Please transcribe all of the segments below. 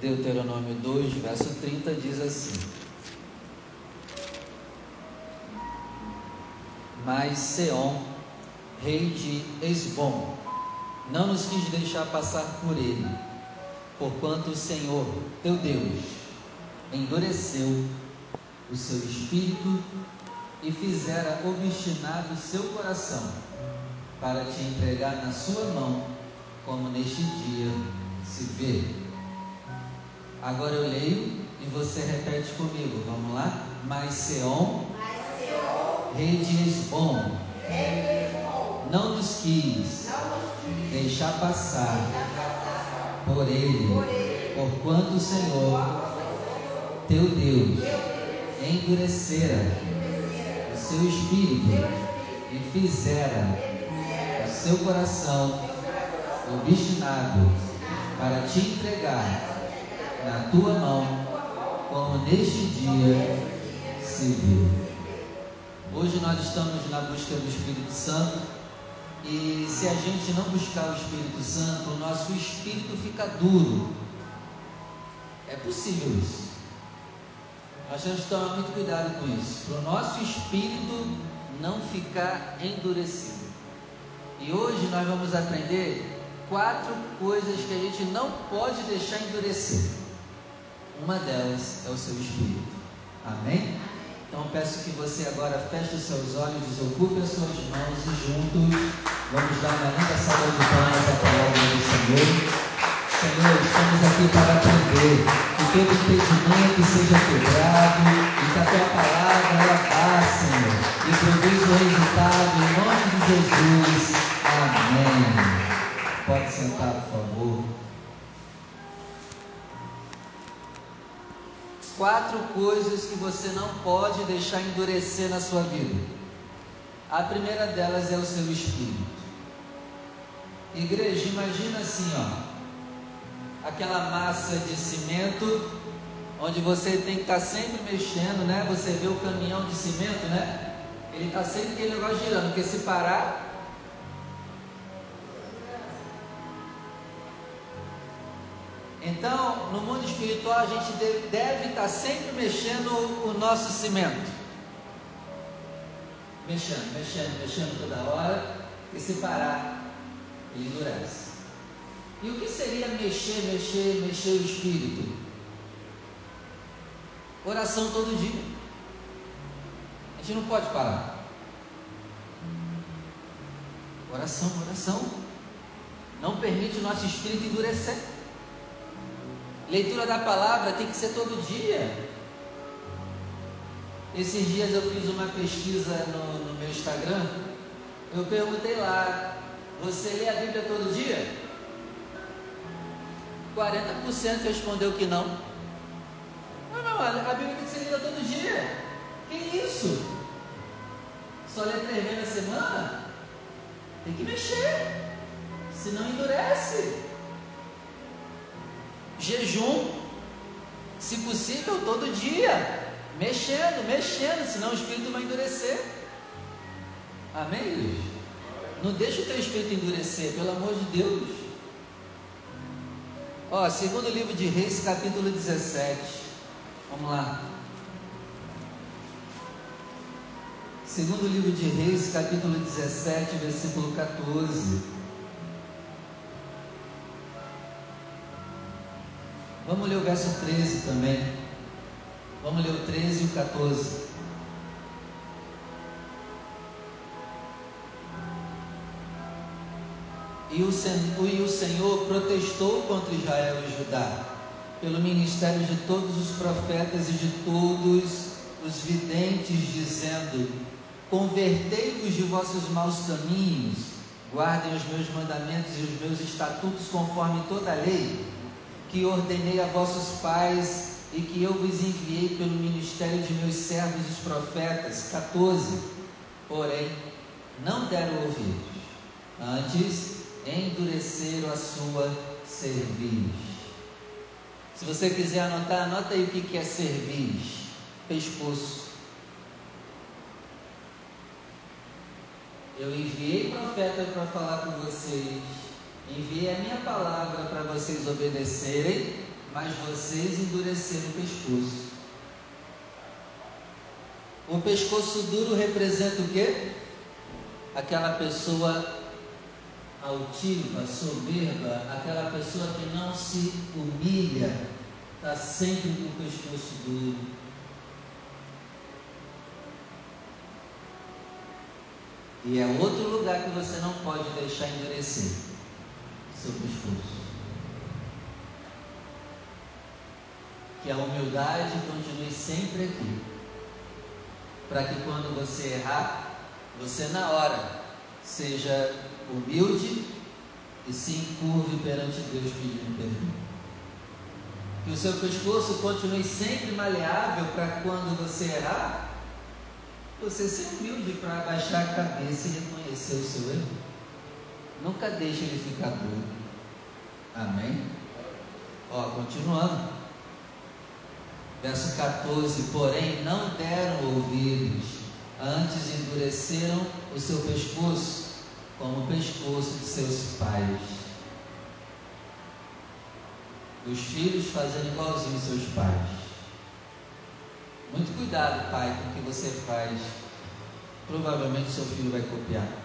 Deuteronômio 2, verso 30 diz assim: Mas Seom, rei de Esbom, não nos quis deixar passar por ele, porquanto o Senhor, teu Deus, endureceu o seu espírito e fizera obstinado o seu coração para te entregar na sua mão, como neste dia se vê. Agora eu leio e você repete comigo. Vamos lá? Mas Seom, rei de Esbom, não nos quis deixar passar por ele, porquanto o Senhor, teu Deus, endurecera o seu espírito e fizera o seu coração obstinado para te entregar na tua mão, como neste dia se viu. Hoje nós estamos na busca do Espírito Santo e se a gente não buscar o Espírito Santo, o nosso espírito fica duro. É possível isso. Nós temos que tomar muito cuidado com isso, para o nosso espírito não ficar endurecido. E hoje nós vamos aprender quatro coisas que a gente não pode deixar endurecer. Uma delas é o seu espírito. Amém? Então peço que você agora feche os seus olhos, desocupe as suas mãos e juntos vamos dar uma linda salva de palmas à palavra do Senhor. Senhor, estamos aqui para aprender que todo impedimento seja quebrado e que a tua palavra ela vá, Senhor, e produza o resultado em nome de Jesus. Amém. Pode sentar, por favor. Quatro coisas que você não pode deixar endurecer na sua vida. A primeira delas é o seu espírito. Igreja, imagina assim, ó aquela massa de cimento, onde você tem que estar tá sempre mexendo, né? Você vê o caminhão de cimento, né? Ele está sempre aquele negócio girando, porque se parar. Então, no mundo espiritual, a gente deve, deve estar tá sempre mexendo o nosso cimento. Mexendo, mexendo, mexendo toda hora, e se parar, ele endurece. E o que seria mexer, mexer, mexer o espírito? Oração todo dia. A gente não pode parar. Oração, oração. Não permite o nosso espírito endurecer. Leitura da palavra tem que ser todo dia. Esses dias eu fiz uma pesquisa no, no meu Instagram. Eu perguntei lá: Você lê a Bíblia todo dia? 40% respondeu que não. Mas, meu, a Bíblia tem que ser lida todo dia. Que isso? Só ler três vezes na semana? Tem que mexer. Senão endurece. Jejum, se possível, todo dia. Mexendo, mexendo, senão o espírito vai endurecer. Amém, Não deixa o teu espírito endurecer, pelo amor de Deus. Ó, segundo livro de Reis, capítulo 17. Vamos lá. Segundo livro de Reis, capítulo 17, versículo 14. Vamos ler o verso 13 também. Vamos ler o 13 e o 14. E o, e o Senhor protestou contra Israel e Judá, pelo ministério de todos os profetas e de todos os videntes, dizendo: Convertei-vos de vossos maus caminhos, guardem os meus mandamentos e os meus estatutos conforme toda a lei, que ordenei a vossos pais e que eu vos enviei pelo ministério de meus servos os profetas. 14. Porém, não deram ouvidos. Antes, endureceram a sua cerviz. Se você quiser anotar, anota aí o que é cerviz, pescoço. Eu enviei profeta para falar com vocês, enviei a minha palavra para vocês obedecerem, mas vocês endureceram o pescoço. O pescoço duro representa o quê? Aquela pessoa altiva, soberba, aquela pessoa que não se humilha, está sempre com o pescoço duro. E é outro lugar que você não pode deixar endurecer seu pescoço. Que a humildade continue sempre aqui. Para que quando você errar, você na hora seja humilde e se encurve perante Deus pedindo perdão. Que o seu pescoço continue sempre maleável para quando você errar, você ser humilde para abaixar a cabeça e reconhecer o seu erro. Nunca deixe ele ficar duro. Amém? Ó, continuando. Verso 14: Porém, não deram ouvidos, antes endureceram o seu pescoço como o pescoço de seus pais. Os filhos fazendo igualzinho aos seus pais. Muito cuidado, pai, com o que você faz. Provavelmente seu filho vai copiar.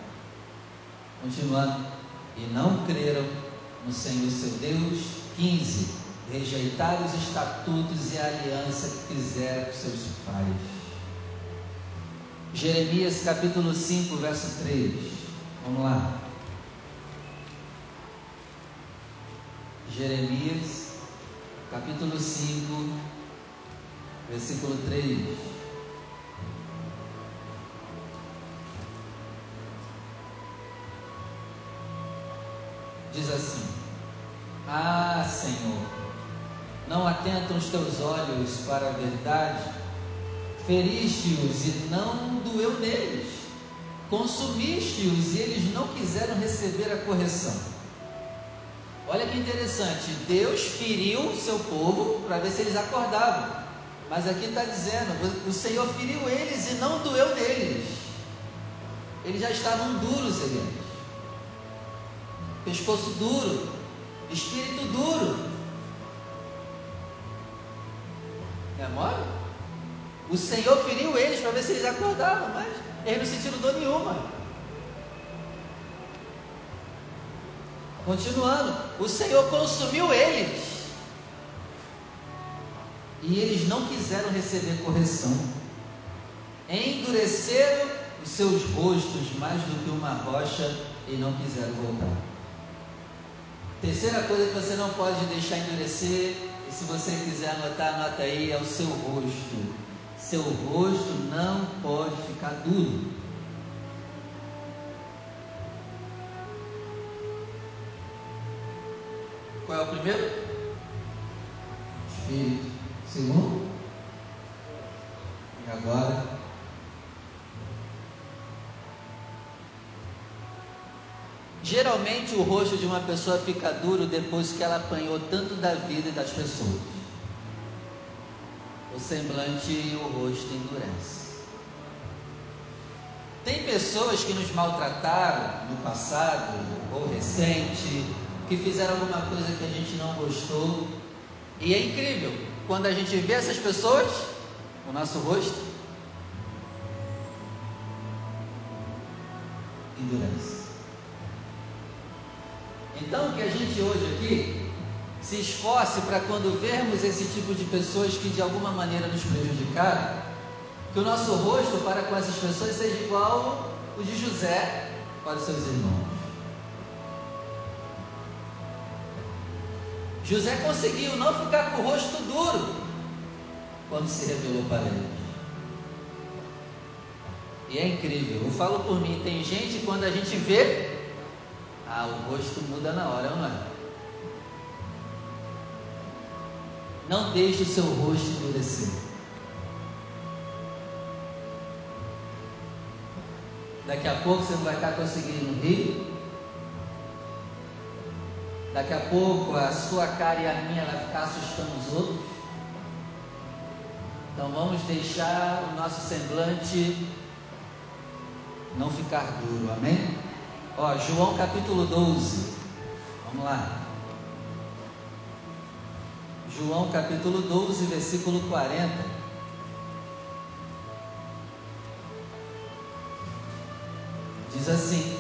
Continuando. E não creram no Senhor seu Deus. 15. Rejeitaram os estatutos e a aliança que fizeram com seus pais. Jeremias capítulo 5, verso 3. Vamos lá. Jeremias, capítulo 5, versículo 3. Diz assim: Ah, Senhor, não atentam os teus olhos para a verdade, feriste-os e não doeu neles consumiste-os e eles não quiseram receber a correção. Olha que interessante, Deus feriu seu povo para ver se eles acordavam. Mas aqui está dizendo, o Senhor feriu eles e não doeu neles. Eles já estavam duros, eles. Pescoço duro, espírito duro. Não é mole? O Senhor feriu eles para ver se eles acordavam, mas eles não sentiram dor nenhuma. Continuando, o Senhor consumiu eles. E eles não quiseram receber correção. Endureceram os seus rostos mais do que uma rocha e não quiseram voltar. Terceira coisa que você não pode deixar endurecer, e se você quiser anotar, anota aí, é o seu rosto seu rosto não pode ficar duro. Qual é o primeiro? Espírito. Segundo? E agora? Geralmente o rosto de uma pessoa fica duro depois que ela apanhou tanto da vida e das pessoas o semblante e o rosto endurece. Tem pessoas que nos maltrataram no passado ou recente, que fizeram alguma coisa que a gente não gostou, e é incrível, quando a gente vê essas pessoas, o nosso rosto endurece. Então, que a gente hoje aqui se esforce para quando vermos esse tipo de pessoas que de alguma maneira nos prejudicaram, que o nosso rosto para com essas pessoas seja igual o de José para os seus irmãos. José conseguiu não ficar com o rosto duro quando se revelou para ele. E é incrível, eu falo por mim, tem gente quando a gente vê, ah, o rosto muda na hora, não é? Não deixe o seu rosto endurecer. Daqui a pouco você não vai estar conseguindo rir. Daqui a pouco a sua cara e a minha vai ficar assustando os outros. Então vamos deixar o nosso semblante não ficar duro, amém? Ó, João capítulo 12. Vamos lá. João capítulo 12, versículo 40. Diz assim: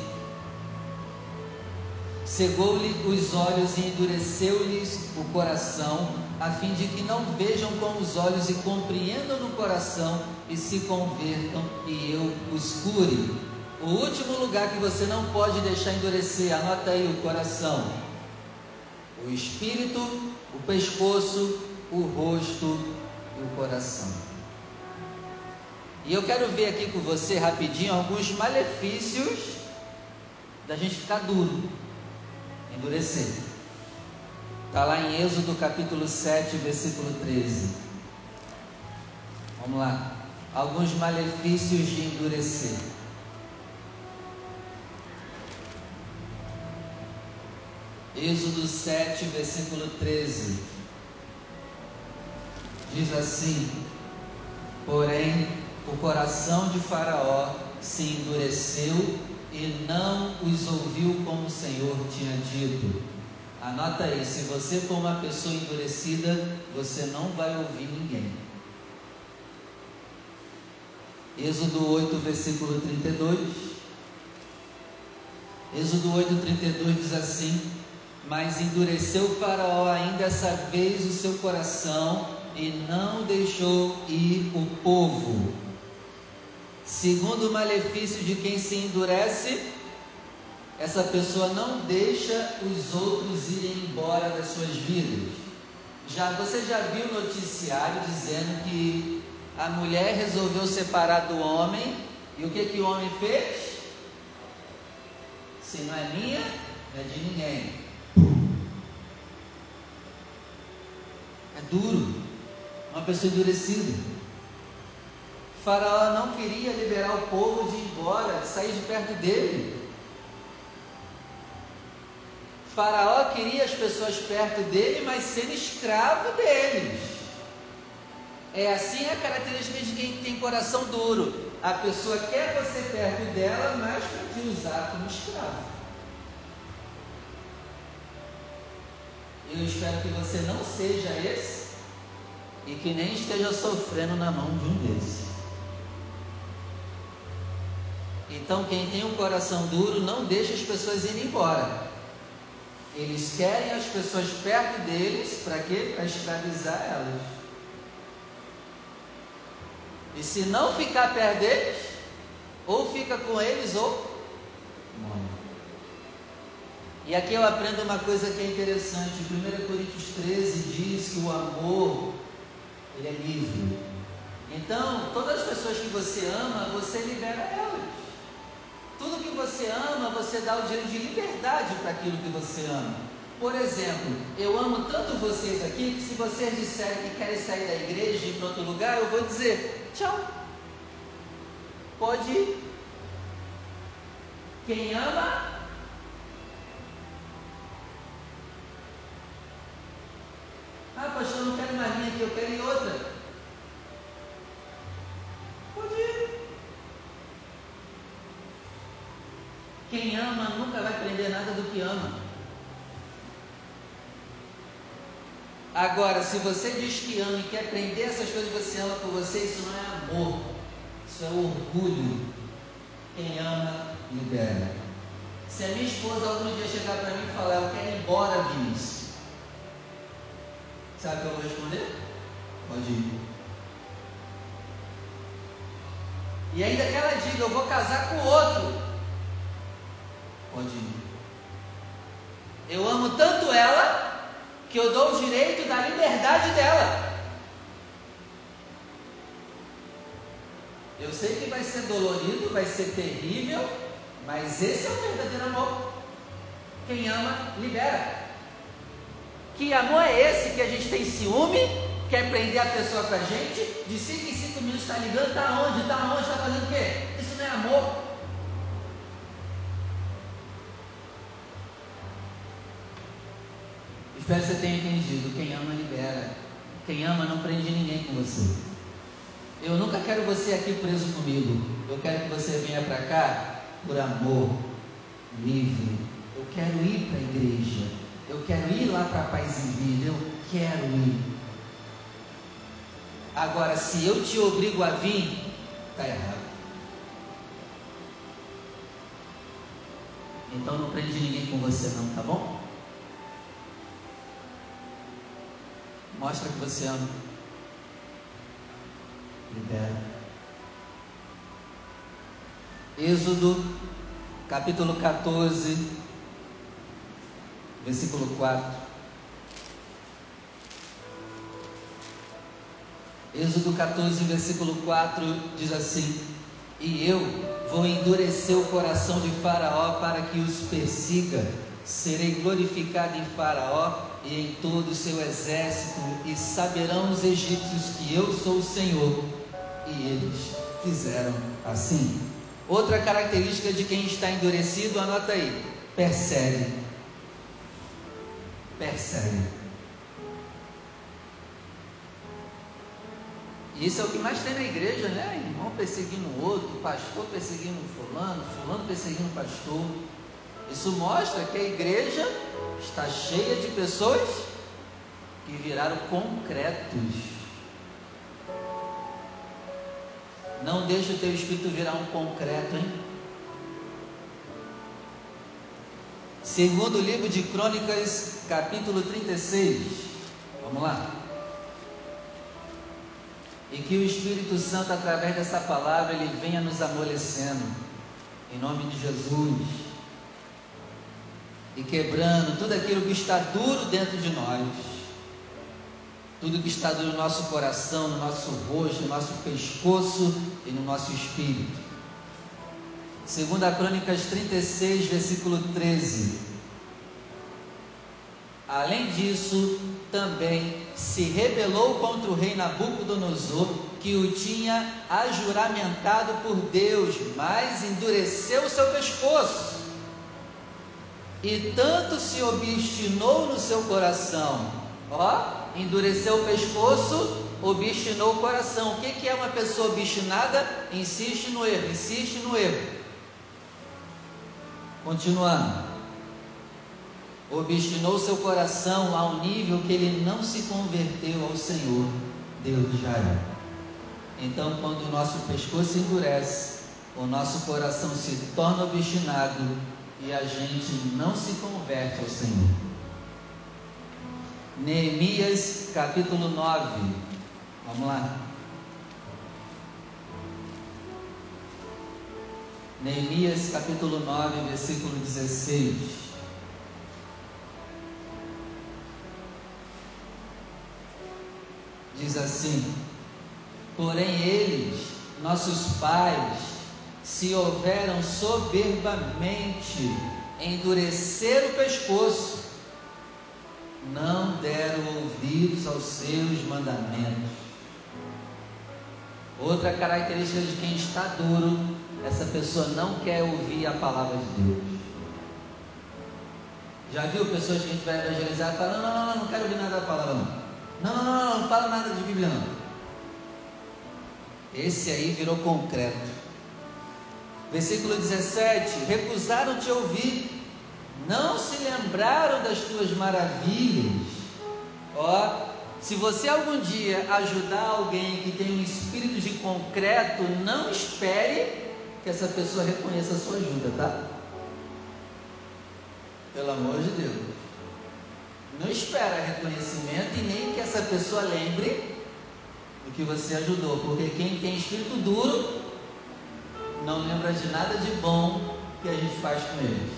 Cegou-lhe os olhos e endureceu-lhes o coração, a fim de que não vejam com os olhos e compreendam no coração e se convertam e eu os cure. O último lugar que você não pode deixar endurecer, anota aí o coração, o espírito, o pescoço, o rosto e o coração. E eu quero ver aqui com você rapidinho alguns malefícios da gente ficar duro, endurecer. Está lá em Êxodo capítulo 7, versículo 13. Vamos lá. Alguns malefícios de endurecer. Êxodo 7, versículo 13. Diz assim: Porém, o coração de Faraó se endureceu e não os ouviu como o Senhor tinha dito. Anota aí: se você for uma pessoa endurecida, você não vai ouvir ninguém. Êxodo 8, versículo 32. Êxodo 8, 32 diz assim: mas endureceu Faraó ainda essa vez o seu coração e não deixou ir o povo. Segundo o malefício de quem se endurece, essa pessoa não deixa os outros irem embora das suas vidas. Já você já viu noticiário dizendo que a mulher resolveu separar do homem e o que que o homem fez? Se não é minha, não é de ninguém. É duro, uma pessoa endurecida. Faraó não queria liberar o povo de ir embora, de sair de perto dele. Faraó queria as pessoas perto dele, mas sendo escravo deles. É assim a característica de quem tem coração duro. A pessoa quer você perto dela, mas para te usar como escravo. Eu espero que você não seja esse e que nem esteja sofrendo na mão de um desses. Então, quem tem um coração duro não deixa as pessoas irem embora. Eles querem as pessoas perto deles, para quê? Para escravizar elas. E se não ficar perto deles, ou fica com eles ou morre. E aqui eu aprendo uma coisa que é interessante. 1 Coríntios 13 diz que o amor ele é livre. Então, todas as pessoas que você ama, você libera elas. Tudo que você ama, você dá o direito de liberdade para aquilo que você ama. Por exemplo, eu amo tanto vocês aqui que se vocês disserem que querem sair da igreja e ir para outro lugar, eu vou dizer tchau. Pode ir. Quem ama, Ah, pastor, eu não quero mais vir aqui, eu quero ir outra. Pode ir. Quem ama nunca vai aprender nada do que ama. Agora, se você diz que ama e quer aprender essas coisas que você ama por você, isso não é amor, isso é orgulho. Quem ama, libera. Se a minha esposa algum dia chegar para mim e falar, eu quero ir embora, Vinícius, Sabe o que eu vou responder? Pode ir. E ainda que ela diga, eu vou casar com outro. Pode ir. Eu amo tanto ela que eu dou o direito da liberdade dela. Eu sei que vai ser dolorido, vai ser terrível, mas esse é o verdadeiro amor. Quem ama, libera. Que amor é esse que a gente tem ciúme, quer prender a pessoa com a gente, de 5 em 5 minutos está ligando, está onde, está onde, está fazendo o quê? Isso não é amor. Espero que você tenha entendido. Quem ama, libera. Quem ama, não prende ninguém com você. Eu nunca quero você aqui preso comigo. Eu quero que você venha para cá por amor, livre. Eu quero ir para a igreja. Eu quero ir lá para paz em vida. Eu quero ir. Agora, se eu te obrigo a vir, está errado. Então não prende ninguém com você não, tá bom? Mostra que você ama. Libera. Êxodo, capítulo 14, versículo 4. Êxodo 14, versículo 4 diz assim: E eu vou endurecer o coração de Faraó para que os persiga. Serei glorificado em Faraó e em todo o seu exército, e saberão os egípcios que eu sou o Senhor. E eles fizeram assim. Outra característica de quem está endurecido, anota aí: persegue. Persegue. E isso é o que mais tem na igreja, né? Irmão perseguindo o outro, pastor perseguindo fulano, fulano perseguindo pastor. Isso mostra que a igreja está cheia de pessoas que viraram concretos. Não deixe o teu espírito virar um concreto, hein? Segundo livro de Crônicas, capítulo 36. Vamos lá. E que o Espírito Santo, através dessa palavra, ele venha nos amolecendo. Em nome de Jesus e quebrando tudo aquilo que está duro dentro de nós, tudo que está duro no nosso coração, no nosso rosto, no nosso pescoço e no nosso espírito. Segunda Crônicas 36, versículo 13. Além disso, também se rebelou contra o rei Nabucodonosor, que o tinha ajuramentado por Deus, mas endureceu o seu pescoço e tanto se obstinou no seu coração, ó, endureceu o pescoço, obstinou o coração. O que, é uma pessoa obstinada? Insiste no erro, insiste no erro. Continuando. Obstinou seu coração ao nível que ele não se converteu ao Senhor, Deus de Israel. Então, quando o nosso pescoço endurece, o nosso coração se torna obstinado, e a gente não se converte ao Senhor. Neemias capítulo 9. Vamos lá. Neemias capítulo 9, versículo 16. Diz assim: Porém eles, nossos pais, se houveram soberbamente endurecer o pescoço, não deram ouvidos aos seus mandamentos. Outra característica de quem está duro, essa pessoa não quer ouvir a palavra de Deus. Já viu pessoas que a gente vai evangelizar e não, não, não, não quero ouvir nada da palavra não. Não, não, não, não fala nada de Bíblia não. Esse aí virou concreto. Versículo 17: Recusaram te ouvir, não se lembraram das tuas maravilhas. Ó, se você algum dia ajudar alguém que tem um espírito de concreto, não espere que essa pessoa reconheça a sua ajuda, tá? Pelo amor de Deus. Não espera reconhecimento e nem que essa pessoa lembre do que você ajudou, porque quem tem espírito duro não lembra de nada de bom que a gente faz com eles.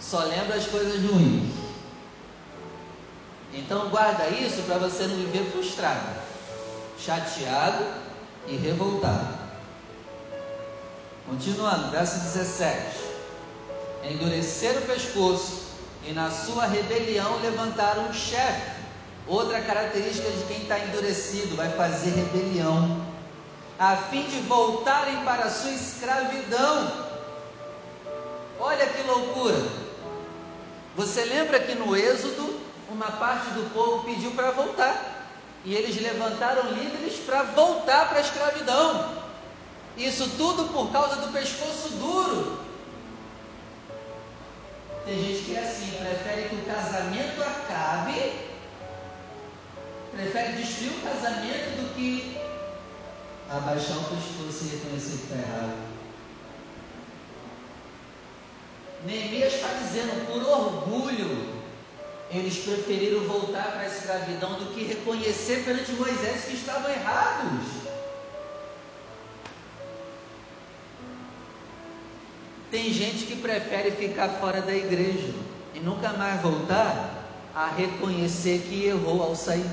Só lembra as coisas ruins. Então guarda isso para você não viver frustrado, chateado e revoltado. Continuando, verso 17. Endureceram o pescoço e na sua rebelião levantaram um chefe. Outra característica de quem está endurecido vai fazer rebelião a fim de voltarem para a sua escravidão. Olha que loucura! Você lembra que no Êxodo, uma parte do povo pediu para voltar, e eles levantaram líderes para voltar para a escravidão. Isso tudo por causa do pescoço duro. Tem gente que é assim, prefere que o casamento acabe prefere destruir o casamento do que abaixar o pescoço e reconhecer que está errado. Neemias está dizendo, por orgulho, eles preferiram voltar para a escravidão do que reconhecer perante Moisés que estavam errados. Tem gente que prefere ficar fora da igreja e nunca mais voltar a reconhecer que errou ao sair.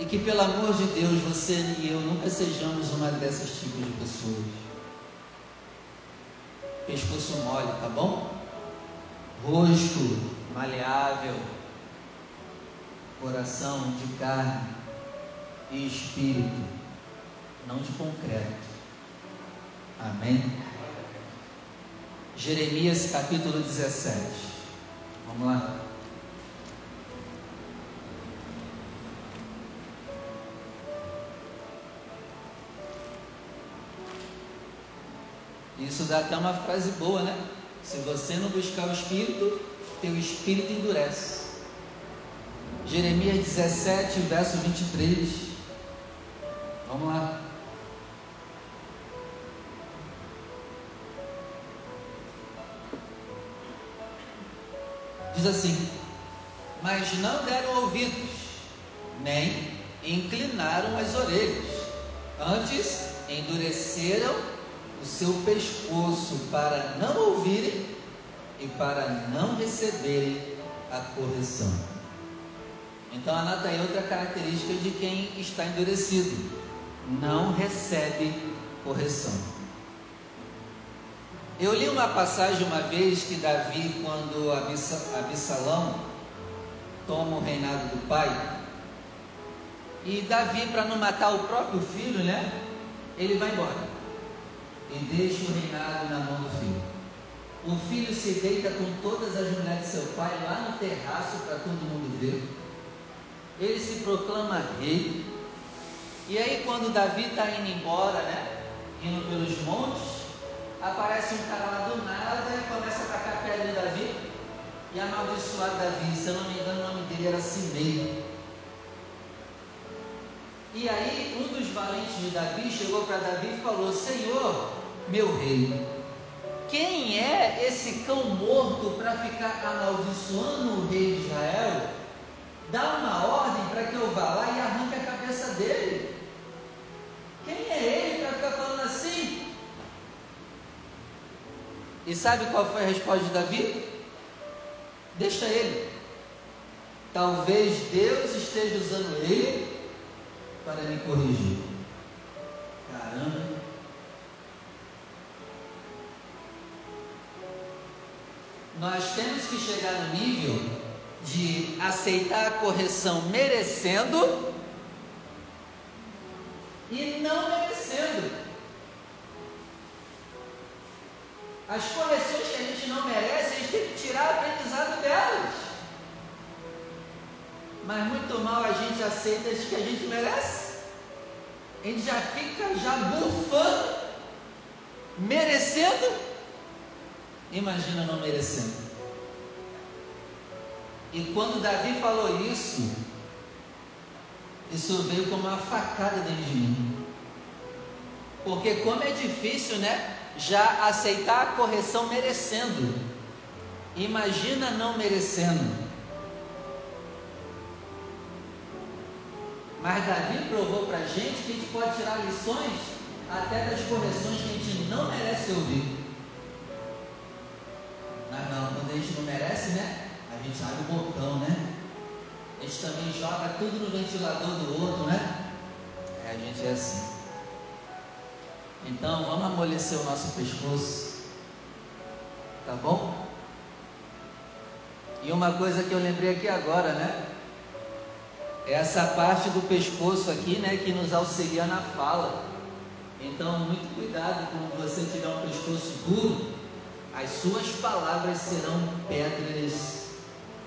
E que pelo amor de Deus você e eu nunca sejamos uma dessas tipos de pessoas. Pescoço mole, tá bom? rosto maleável, coração de carne e espírito, não de concreto. Amém? Jeremias capítulo 17. Vamos lá. Isso dá até uma frase boa, né? Se você não buscar o Espírito, teu espírito endurece. Jeremias 17, verso 23. Vamos lá. Diz assim: Mas não deram ouvidos, nem inclinaram as orelhas, antes endureceram o seu pescoço para não ouvirem e para não receberem a correção. Então anota aí outra característica de quem está endurecido: não recebe correção. Eu li uma passagem uma vez que Davi, quando Absalão toma o reinado do pai, e Davi, para não matar o próprio filho, né? Ele vai embora e deixa o reinado na mão do filho. O filho se deita com todas as mulheres de seu pai lá no terraço para todo mundo ver. Ele se proclama rei. E aí, quando Davi está indo embora, né? Indo pelos montes, aparece um cara lá do nada e começa a atacar pedra em Davi e amaldiçoar Davi. Se eu não me engano, o nome dele era Simei. E aí, um dos valentes de Davi chegou para Davi e falou: Senhor, meu rei, quem é esse cão morto para ficar amaldiçoando o rei de Israel? Dá uma ordem para que eu vá lá e arranque a cabeça dele. Quem é ele para ficar falando assim? E sabe qual foi a resposta de Davi? Deixa ele. Talvez Deus esteja usando ele para me corrigir. Caramba. Nós temos que chegar no nível de aceitar a correção merecendo e não merecendo. As correções que a gente não merece, a gente tem que tirar aprendizado delas mas muito mal a gente aceita as que a gente merece. A gente já fica já bufando, merecendo. Imagina não merecendo. E quando Davi falou isso, isso veio como uma facada dentro de mim. Porque como é difícil, né? Já aceitar a correção merecendo. Imagina não merecendo. Mas Davi provou para a gente que a gente pode tirar lições até das correções que a gente não merece ouvir. Mas não, quando a gente não merece, né? A gente abre o botão, né? A gente também joga tudo no ventilador do outro, né? É, a gente é assim. Então vamos amolecer o nosso pescoço. Tá bom? E uma coisa que eu lembrei aqui agora, né? essa parte do pescoço aqui, né, que nos auxilia na fala. Então, muito cuidado quando você tiver um pescoço duro, as suas palavras serão pedras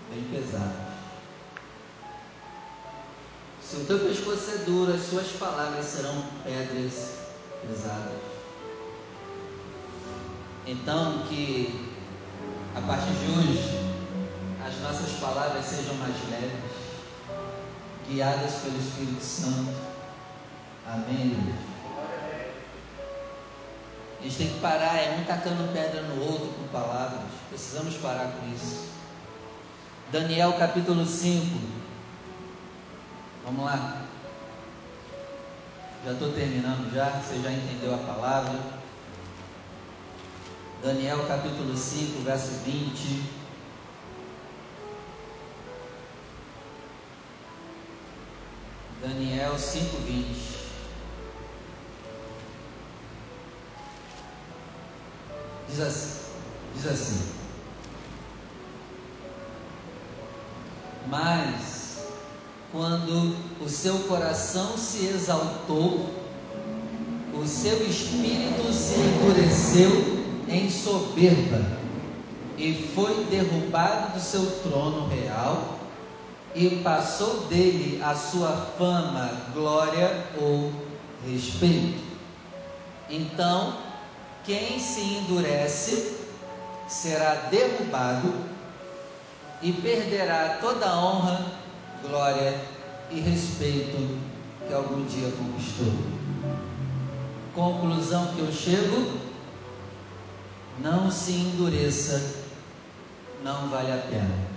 bem pesadas. Se o teu pescoço é duro, as suas palavras serão pedras pesadas. Então, que a partir de hoje, as nossas palavras sejam mais leves, guiadas pelo Espírito Santo. Amém. A gente tem que parar, é um tacando pedra no outro com palavras. Precisamos parar com isso. Daniel capítulo 5. Vamos lá. Já estou terminando já, você já entendeu a palavra. Daniel capítulo 5, verso 20. Daniel 5, 20. Diz assim, diz assim: Mas quando o seu coração se exaltou, o seu espírito se endureceu em soberba e foi derrubado do seu trono real e passou dele a sua fama, glória ou respeito. Então quem se endurece será derrubado e perderá toda a honra, glória e respeito que algum dia conquistou. Conclusão que eu chego: não se endureça, não vale a pena.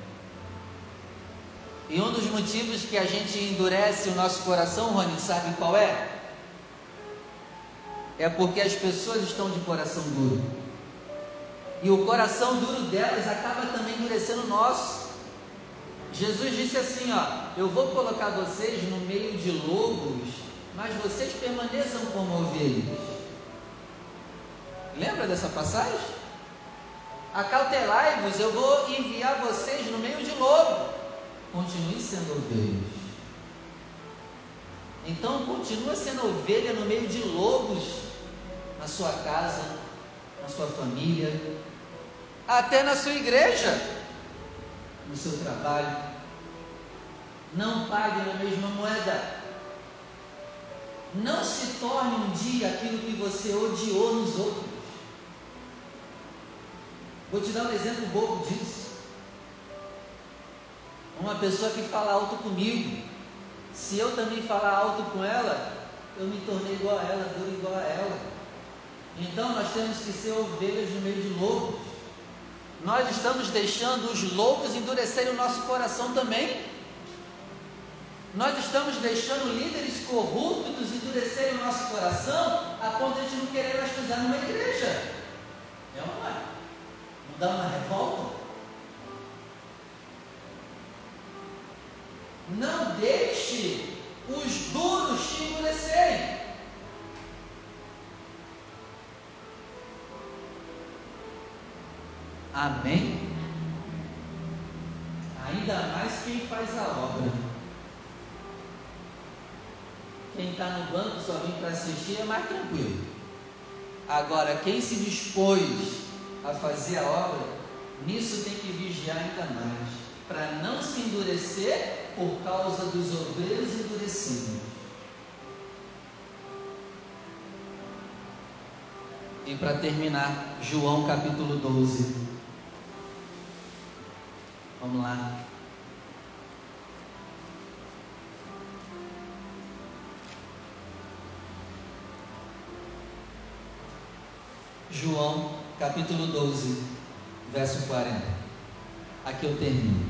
E um dos motivos que a gente endurece o nosso coração, Rony, sabe qual é? é porque as pessoas estão de coração duro. E o coração duro delas acaba também endurecendo o nosso. Jesus disse assim: Ó, eu vou colocar vocês no meio de lobos, mas vocês permaneçam como ovelhas. Lembra dessa passagem? Acautelai-vos, eu vou enviar vocês no meio de lobo. Continue sendo ovelhas. Então continua sendo ovelha no meio de lobos na sua casa, na sua família, até na sua igreja, no seu trabalho. Não pague na mesma moeda. Não se torne um dia aquilo que você odiou nos outros. Vou te dar um exemplo bobo disso. Uma pessoa que fala alto comigo, se eu também falar alto com ela, eu me tornei igual a ela, duro igual a ela. Então nós temos que ser ovelhas no meio de lobos. Nós estamos deixando os lobos endurecerem o nosso coração também. Nós estamos deixando líderes corruptos endurecerem o nosso coração a ponto de não querer mais pisar numa igreja. É ou não é? Não dá uma revolta? Não deixe os duros te endurecerem. Amém? Ainda mais quem faz a obra. Quem está no banco só vem para assistir é mais tranquilo. Agora, quem se dispôs a fazer a obra, nisso tem que vigiar ainda mais, para não se endurecer por causa dos obreiros endurecidos. E para terminar, João capítulo 12. Vamos lá. João, capítulo 12, verso 40. Aqui eu termino.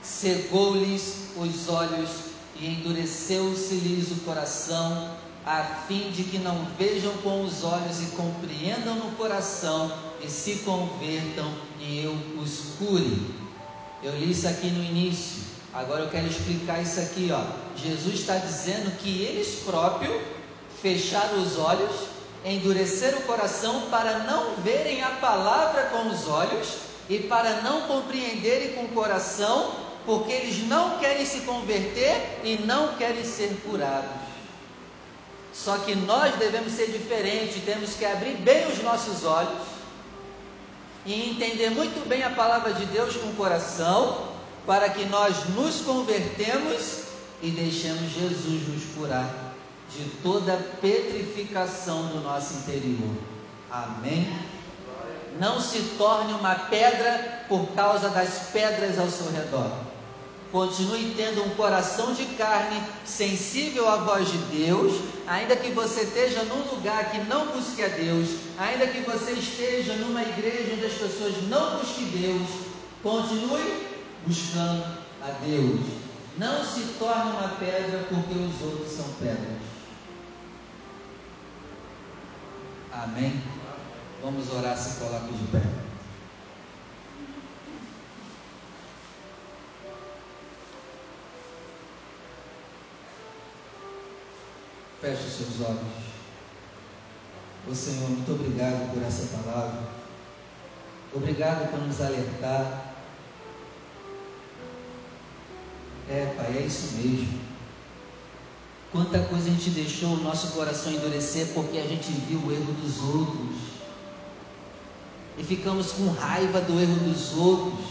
Cegou-lhes os olhos e endureceu-se-lhes o coração, a fim de que não vejam com os olhos e compreendam no coração e se convertam e eu os cure. Eu li isso aqui no início, agora eu quero explicar isso aqui. Ó. Jesus está dizendo que eles próprios fecharam os olhos, endureceram o coração para não verem a palavra com os olhos e para não compreenderem com o coração, porque eles não querem se converter e não querem ser curados. Só que nós devemos ser diferentes, temos que abrir bem os nossos olhos e entender muito bem a palavra de Deus com o coração, para que nós nos convertemos e deixemos Jesus nos curar de toda petrificação do nosso interior. Amém? não se torne uma pedra por causa das pedras ao seu redor. Continue tendo um coração de carne, sensível à voz de Deus, ainda que você esteja num lugar que não busque a Deus, ainda que você esteja numa igreja onde as pessoas não busquem Deus, continue buscando a Deus. Não se torne uma pedra porque os outros são pedras. Amém? Vamos orar, se coloque de pé. Feche os seus olhos. Ô Senhor, muito obrigado por essa palavra. Obrigado por nos alertar. É, Pai, é isso mesmo. Quanta coisa a gente deixou o nosso coração endurecer porque a gente viu o erro dos outros. E ficamos com raiva do erro dos outros.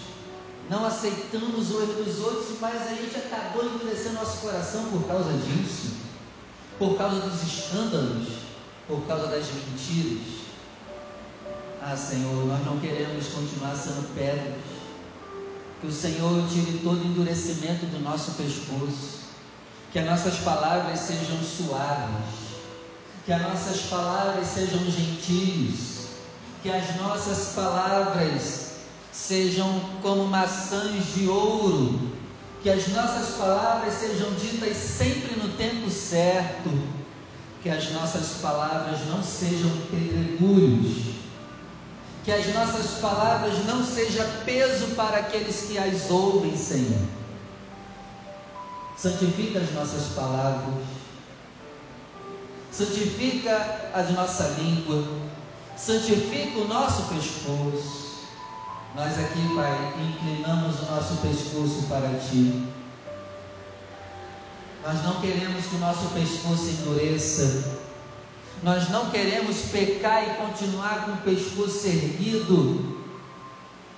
Não aceitamos o erro dos outros, mas a gente acabou endurecendo nosso coração por causa disso por causa dos escândalos, por causa das mentiras. Ah, Senhor, nós não queremos continuar sendo pedras. Que o Senhor tire todo endurecimento do nosso pescoço. Que as nossas palavras sejam suaves. Que as nossas palavras sejam gentis. Que as nossas palavras sejam como maçãs de ouro que as nossas palavras sejam ditas tempo certo, que as nossas palavras não sejam pedregulhos, que as nossas palavras não sejam peso para aqueles que as ouvem, Senhor. Santifica as nossas palavras, santifica a nossa língua, santifica o nosso pescoço nós aqui, Pai, inclinamos o nosso pescoço para Ti. Nós não queremos que o nosso pescoço endureça. Nós não queremos pecar e continuar com o pescoço erguido.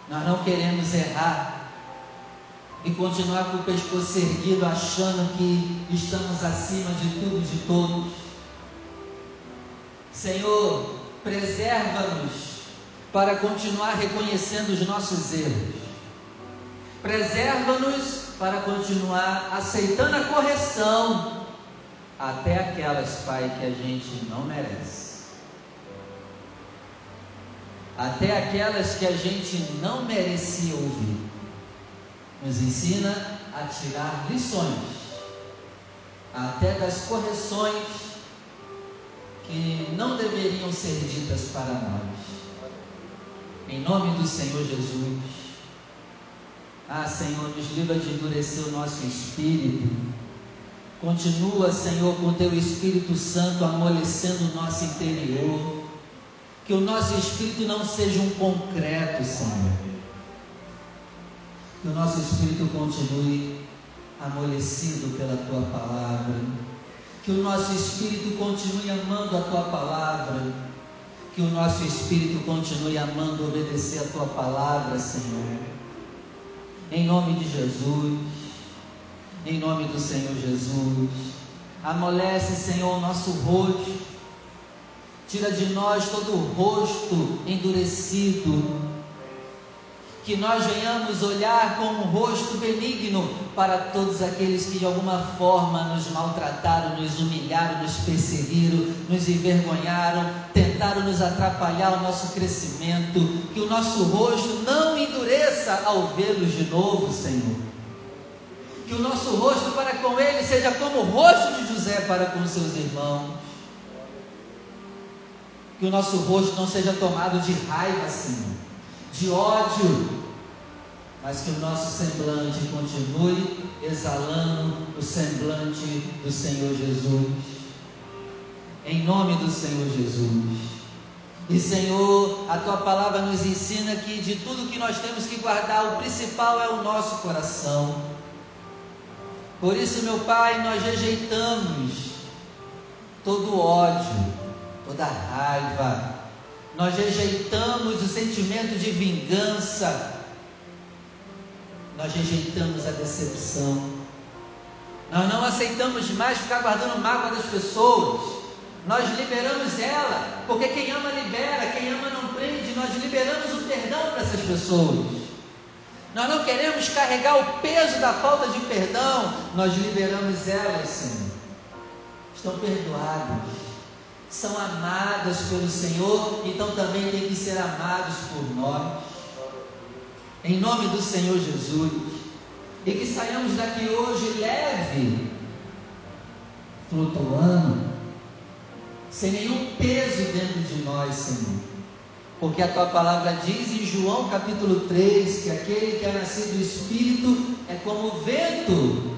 Nós não queremos errar e continuar com o pescoço erguido, achando que estamos acima de tudo e de todos. Senhor, preserva-nos para continuar reconhecendo os nossos erros. Preserva-nos para continuar aceitando a correção, até aquelas, Pai, que a gente não merece. Até aquelas que a gente não merecia ouvir. Nos ensina a tirar lições, até das correções que não deveriam ser ditas para nós. Em nome do Senhor Jesus. Ah, Senhor, nos livra de endurecer o nosso espírito. Continua, Senhor, com teu Espírito Santo amolecendo o nosso interior. Que o nosso espírito não seja um concreto, Senhor. Que o nosso espírito continue amolecido pela tua palavra. Que o nosso espírito continue amando a tua palavra que o nosso espírito continue amando obedecer a tua palavra, Senhor. Em nome de Jesus. Em nome do Senhor Jesus. Amolece, Senhor, o nosso rosto. Tira de nós todo o rosto endurecido que nós venhamos olhar com um rosto benigno para todos aqueles que de alguma forma nos maltrataram, nos humilharam, nos perseguiram, nos envergonharam, tentaram nos atrapalhar o nosso crescimento, que o nosso rosto não endureça ao vê-los de novo, Senhor. Que o nosso rosto para com ele seja como o rosto de José para com seus irmãos. Que o nosso rosto não seja tomado de raiva, Senhor de ódio, mas que o nosso semblante continue exalando o semblante do Senhor Jesus. Em nome do Senhor Jesus. E Senhor, a tua palavra nos ensina que de tudo que nós temos que guardar, o principal é o nosso coração. Por isso, meu Pai, nós rejeitamos todo ódio, toda raiva, nós rejeitamos o sentimento de vingança, nós rejeitamos a decepção, nós não aceitamos mais ficar guardando mágoa das pessoas, Nós liberamos ela, porque quem ama libera, quem ama não prende. Nós liberamos o perdão para essas pessoas. Nós não queremos carregar o peso da falta de perdão, nós liberamos elas, Senhor. Estão perdoadas, são amadas pelo Senhor, então também têm que ser amados por nós. Em nome do Senhor Jesus. E que saiamos daqui hoje leve, flutuando, sem nenhum peso dentro de nós, Senhor porque a tua palavra diz em João capítulo 3 que aquele que é nascido do Espírito é como o vento.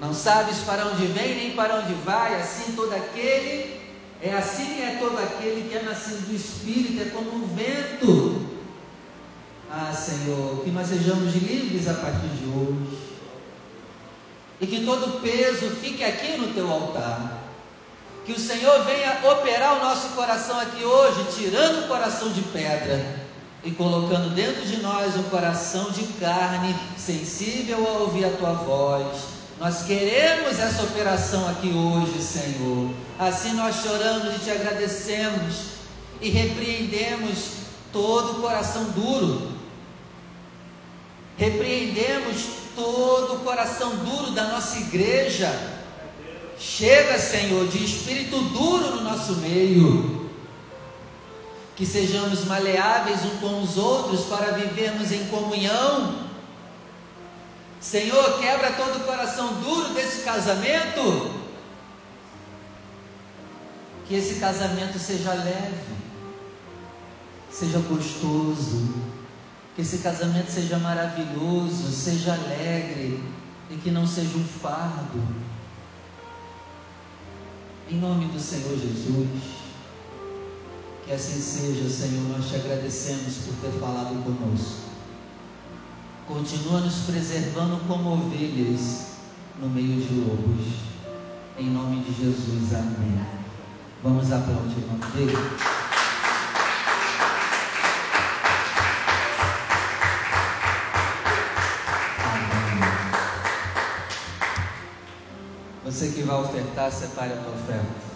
Não sabes para onde vem nem para onde vai, assim todo aquele, é assim é todo aquele que é nascido do Espírito, é como o vento. Ah, Senhor, que nós sejamos livres a partir de hoje. E que todo peso fique aqui no teu altar. Que o Senhor venha operar o nosso coração aqui hoje, tirando o coração de pedra e colocando dentro de nós um coração de carne, sensível a ouvir a tua voz. Nós queremos essa operação aqui hoje, Senhor. Assim nós choramos e te agradecemos e repreendemos todo o coração duro. Repreendemos todo o coração duro da nossa igreja Chega, Senhor, de espírito duro no nosso meio. Que sejamos maleáveis uns com os outros para vivermos em comunhão. Senhor, quebra todo o coração duro desse casamento. Que esse casamento seja leve, seja gostoso, que esse casamento seja maravilhoso, seja alegre e que não seja um fardo. Em nome do Senhor Jesus. Que assim seja, Senhor. Nós te agradecemos por ter falado conosco. Continua nos preservando como ovelhas no meio de lobos. Em nome de Jesus. Amém. Vamos aplaudir o nome dele. Você que vai ofertar, separe a tua oferta.